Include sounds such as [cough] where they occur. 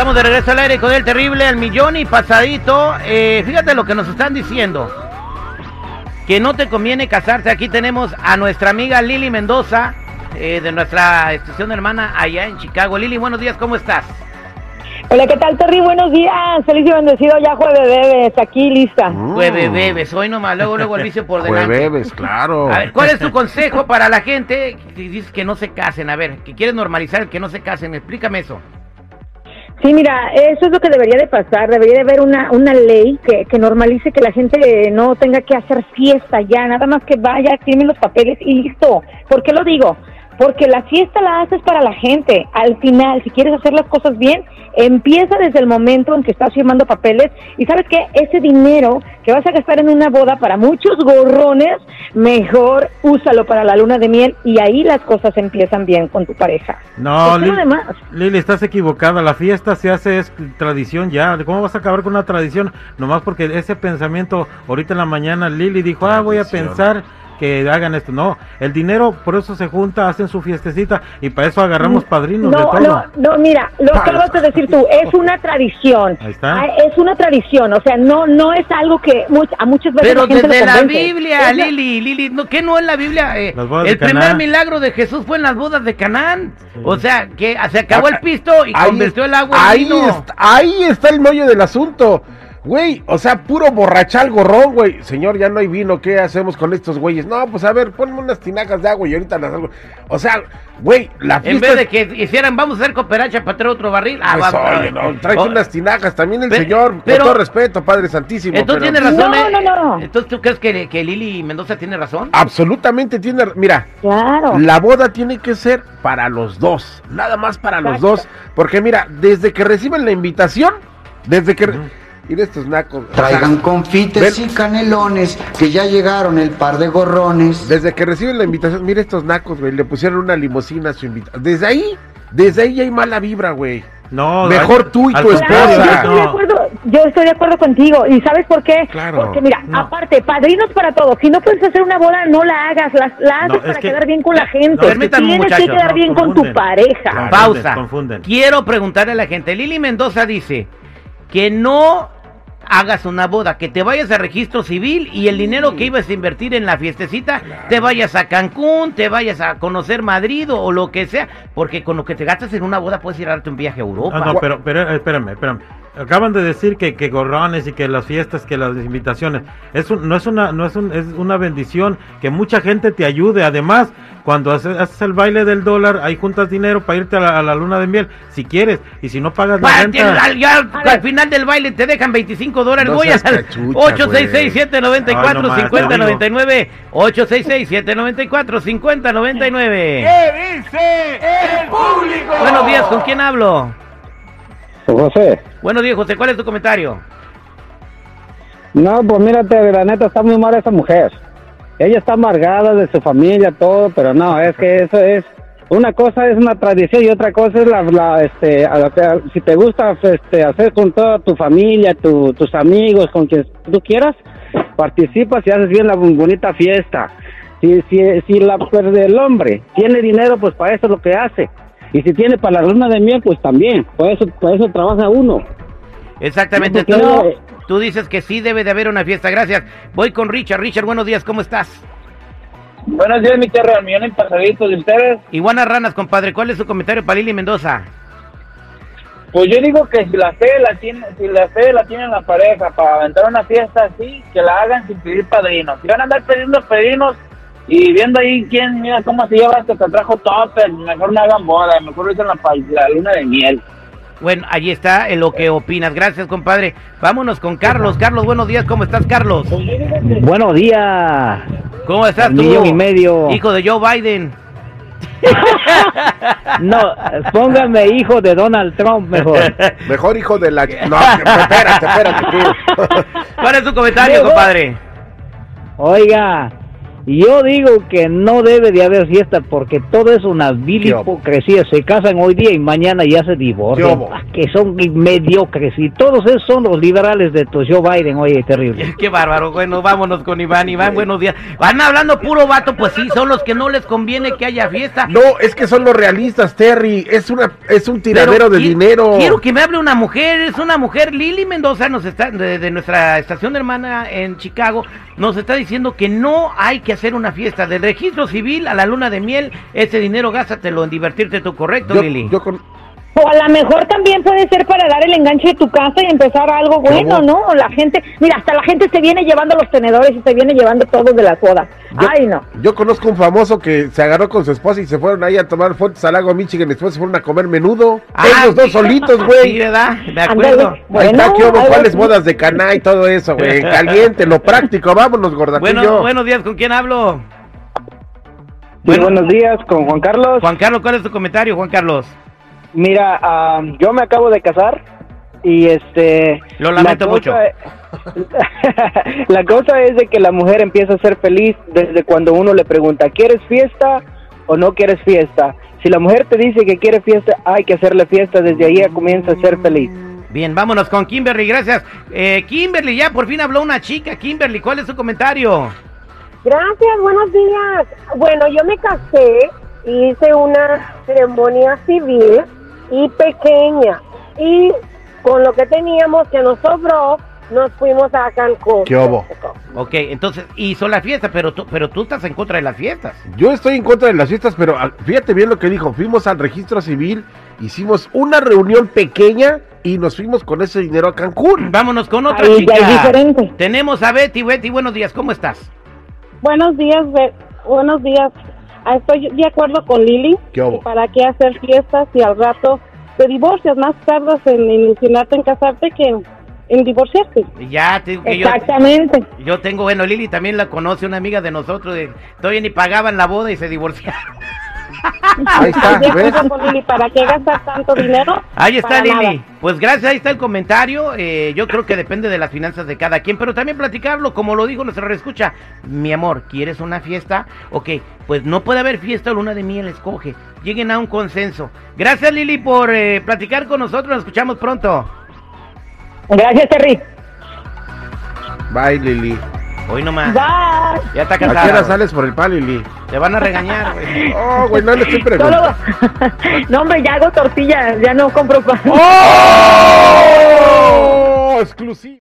Estamos de regreso al aire con el terrible al millón y pasadito. Eh, fíjate lo que nos están diciendo. Que no te conviene casarse. Aquí tenemos a nuestra amiga Lili Mendoza, eh, de nuestra estación hermana allá en Chicago. Lili, buenos días, ¿cómo estás? Hola, ¿qué tal, Terry? Buenos días. Feliz y bendecido ya jueves bebes. Aquí lista. Jueves bebes, hoy nomás, luego, luego el vicio por delante. Jueves, claro. A ver, ¿cuál es tu consejo para la gente que dice que no se casen? A ver, que quieren normalizar el que no se casen. Explícame eso. Sí, mira, eso es lo que debería de pasar. Debería de haber una, una ley que, que normalice que la gente no tenga que hacer fiesta ya, nada más que vaya, firme los papeles y listo. ¿Por qué lo digo? Porque la fiesta la haces para la gente. Al final, si quieres hacer las cosas bien, empieza desde el momento en que estás firmando papeles y sabes que ese dinero que vas a gastar en una boda para muchos gorrones, mejor úsalo para la luna de miel y ahí las cosas empiezan bien con tu pareja. No, ¿Por qué lo Lili, demás? Lili, estás equivocada. La fiesta se hace es tradición ya. ¿Cómo vas a acabar con una tradición? Nomás porque ese pensamiento, ahorita en la mañana, Lili dijo, ah, voy a pensar que hagan esto. No, el dinero por eso se junta, hacen su fiestecita y para eso agarramos padrinos de No, todo. no, no, mira, lo Para acabas de decir tú, [laughs] es una tradición. Ahí está. Ah, Es una tradición, o sea, no no es algo que much- a muchas veces Pero la gente desde lo la. Biblia, Es la- Lili, Lili, ¿no, ¿qué no en la Biblia? Eh, Las bodas el de primer milagro de Jesús fue en las bodas de Canaán. O sea, que se acabó el pisto y Ahí convirtió es- el agua en ahí vino. Está, ahí está el meollo del asunto. Güey, o sea, puro borrachal gorrón, güey. Señor, ya no hay vino, ¿qué hacemos con estos güeyes? No, pues a ver, ponme unas tinajas de agua y ahorita las hago. O sea, güey, la En fiesta... vez de que hicieran, vamos a hacer cooperacha para traer otro barril. Ah, Pues, va, oye, no, tráete Oh, unas tinajas también el señor, con pero- todo respeto, Padre Santísimo. Entonces pero- tiene razón. No, eh, no, no. Entonces, ¿tú crees que, que Lili Mendoza tiene razón? Absolutamente tiene... Mira, Claro. La boda tiene que ser para los dos, nada más para los dos, porque mira, desde que reciben la invitación, desde que... Mira estos nacos. Traigan confites ven- y canelones, que ya llegaron el par de gorrones. desde que reciben la invitación, mira estos nacos, güey, le pusieron una limusina a su invitación. Desde ahí, desde ahí ya hay mala vibra, güey. No, Mejor al- tú y tu Claro, yo esposa. estoy de acuerdo, yo estoy de acuerdo contigo. ¿Y sabes por qué? Claro. Porque mira, No. aparte, padrinos para todos. Si no puedes hacer una boda, no la hagas. La, la haces No, para que- quedar bien con la gente. Tienes muchachos, que quedar no, bien con tu pareja. Claro. Pausa. confunden. Quiero preguntarle a la gente. Lili Mendoza dice que no hagas una boda, que te vayas a registro civil y el dinero que ibas a invertir en la fiestecita, te vayas a Cancún, te vayas a conocer Madrid o, o lo que sea, porque con lo que te gastas en una boda puedes ir a darte un viaje a Europa. Ah, no, pero, pero eh, espérame, espérame. Acaban de decir que, que gorrones y que las fiestas, que las invitaciones, es un- no es una, no es un, es una bendición que mucha gente te ayude. Además, cuando haces, haces el baile del dólar, ahí juntas dinero para irte a la, a la luna de miel, si quieres, y si no pagas la renta. al, ya A ver. al final del baile te dejan 25 dólares. No Voy cachucha, 866-794-5099. 866-794-5099. ¿Qué dice el público? Buenos días, ¿con quién hablo? José, Buenos días, José. ¿Cuál es tu comentario? no, pues mírate, la neta está muy mal esa mujer. Ella está amargada de su familia, todo, pero no, es que eso es, una cosa es una tradición y otra cosa es la, la, este, a que- si te gusta este, hacer con toda tu familia, tu- tus amigos, con quien tú quieras, participas y haces bien la bonita fiesta. Si, si, si la, pues, el hombre tiene dinero, pues para eso es lo que hace. Y si tiene para la luna de miel, pues también. Por eso, por eso trabaja uno. Exactamente. Tú, no- tú dices que sí debe de haber una fiesta. Gracias. Voy con Richard. Richard, buenos días. ¿Cómo estás? Buenos días, mi tierra, al millón y ustedes. Iguanas Ranas, compadre. ¿Cuál es su comentario para Lili Mendoza? Pues yo digo que si la fe la tiene, si la fe la tiene la pareja para aventar una fiesta así, que la hagan sin pedir padrinos. Si van a andar pidiendo padrinos y viendo ahí quién, mira cómo se lleva esto que trajo topper, mejor no hagan boda, mejor usen la, la luna de miel. Bueno, allí está en lo que opinas. Gracias, compadre. Vámonos con Carlos. Carlos, buenos días. ¿Cómo estás, Carlos? Buenos días. ¿Cómo estás tú? millón y medio. Hijo de Joe Biden. [laughs] No, póngame hijo de Donald Trump mejor. [laughs] Mejor hijo de la... No, espérate, espérate tú. [laughs] ¿Cuál es tu comentario, compadre? Oiga, Yo digo que no debe de haber fiesta porque todo es una vil hipocresía. Se casan hoy día y mañana ya se ¿Qué divorcian. Ah, Que son mediocres. Y todos esos son los liberales de tu Joe Biden. Oye, terrible. Qué bárbaro, bueno, vámonos con Iván. Iván, buenos días. Van hablando puro vato, pues sí, son los que no les conviene que haya fiesta. No, es que son los realistas, Terry. Es una, es un tiradero Pero de qui- dinero. Quiero que me hable una mujer, es una mujer, Lili Mendoza, nos está, de, de nuestra estación hermana en Chicago, nos está diciendo que no hay que hacer una fiesta. Del registro civil a la luna de miel, ese dinero gástatelo en divertirte tú, ¿correcto, Yo, Lili? yo con- O a lo mejor también puede ser para dar el enganche de tu casa y empezar algo bueno, ¿Cómo? ¿no? O La gente, mira, hasta la gente se viene llevando los tenedores y se viene llevando todo de las bodas. yo- Ay, no. Yo conozco un famoso que se agarró con su esposa y se fueron ahí a tomar fotos al lago Michigan y después se fueron a comer menudo. Ah, Ellos dos sí. solitos, Sí, güey. ¿verdad? De acuerdo. Ahí Bueno, está, ¿qué hubo? algo ¿Cuáles bodas de caná y todo eso, güey? En [laughs] Caliente, lo práctico. Vámonos, gordatillo. Bueno, buenos días, ¿con quién hablo? Sí, buenos días con Juan Carlos. Juan Carlos, ¿cuál es tu comentario, Juan Carlos? Mira, yo me acabo de casar y este... Lo lamento la mucho. [laughs] la cosa es de que la mujer empieza a ser feliz desde cuando uno le pregunta, ¿quieres fiesta o no quieres fiesta? Si la mujer te dice que quiere fiesta, hay que hacerle fiesta, desde ahí comienza a ser feliz. Bien, vámonos con Kimberly, gracias. Eh, Kimberly, ya por fin habló una chica. Kimberly, ¿cuál es su comentario? Gracias, buenos días. Bueno, yo me casé, hice una ceremonia civil y pequeña. Y con lo que teníamos que nos sobró, nos fuimos a Cancún. ¿Qué hubo? Ok, entonces hizo la fiesta, pero tú, pero tú estás en contra de las fiestas. Yo estoy en contra de las fiestas, pero ah, fíjate bien lo que dijo. Fuimos al registro civil, hicimos una reunión pequeña y nos fuimos con ese dinero a Cancún. Vámonos con otra Ahí chica. ya es diferente. Tenemos a Betty. Betty, buenos días, ¿cómo estás? Buenos días, Be- buenos días. Ah, Estoy de acuerdo con Lili. ¿Qué hubo? ¿Para qué hacer fiestas si al rato te divorcias? Más tardas en ilusionarte en casarte que en, divorciarte. Ya te digo que yo, Exactamente. yo tengo, bueno, Lili también la conoce, una amiga de nosotros, de, todavía ni pagaban la boda y se divorciaron. Ahí está, de ¿ves? ¿Para qué gastar tanto dinero? Ahí está Para Lili. nada. Pues gracias, ahí está el comentario. Eh, yo creo que depende de las finanzas de cada quien, pero también platicarlo, como lo dijo nuestra escucha. Mi amor, ¿quieres una fiesta? Ok, pues no puede haber fiesta o luna de miel, escoge. Lleguen a un consenso. Gracias Lili por eh, platicar con nosotros, nos escuchamos pronto. Gracias, Terry. Bye, Lili. Hoy nomás. Bye. Ya está ¿A qué hora cansado. sales por el pan, Lili? Te van a regañar, güey. [laughs] Oh, güey, no le estoy Solo... preguntando. [laughs] no, hombre, ya hago tortillas, ya no compro pan. ¡Oh! [laughs] Exclusivo.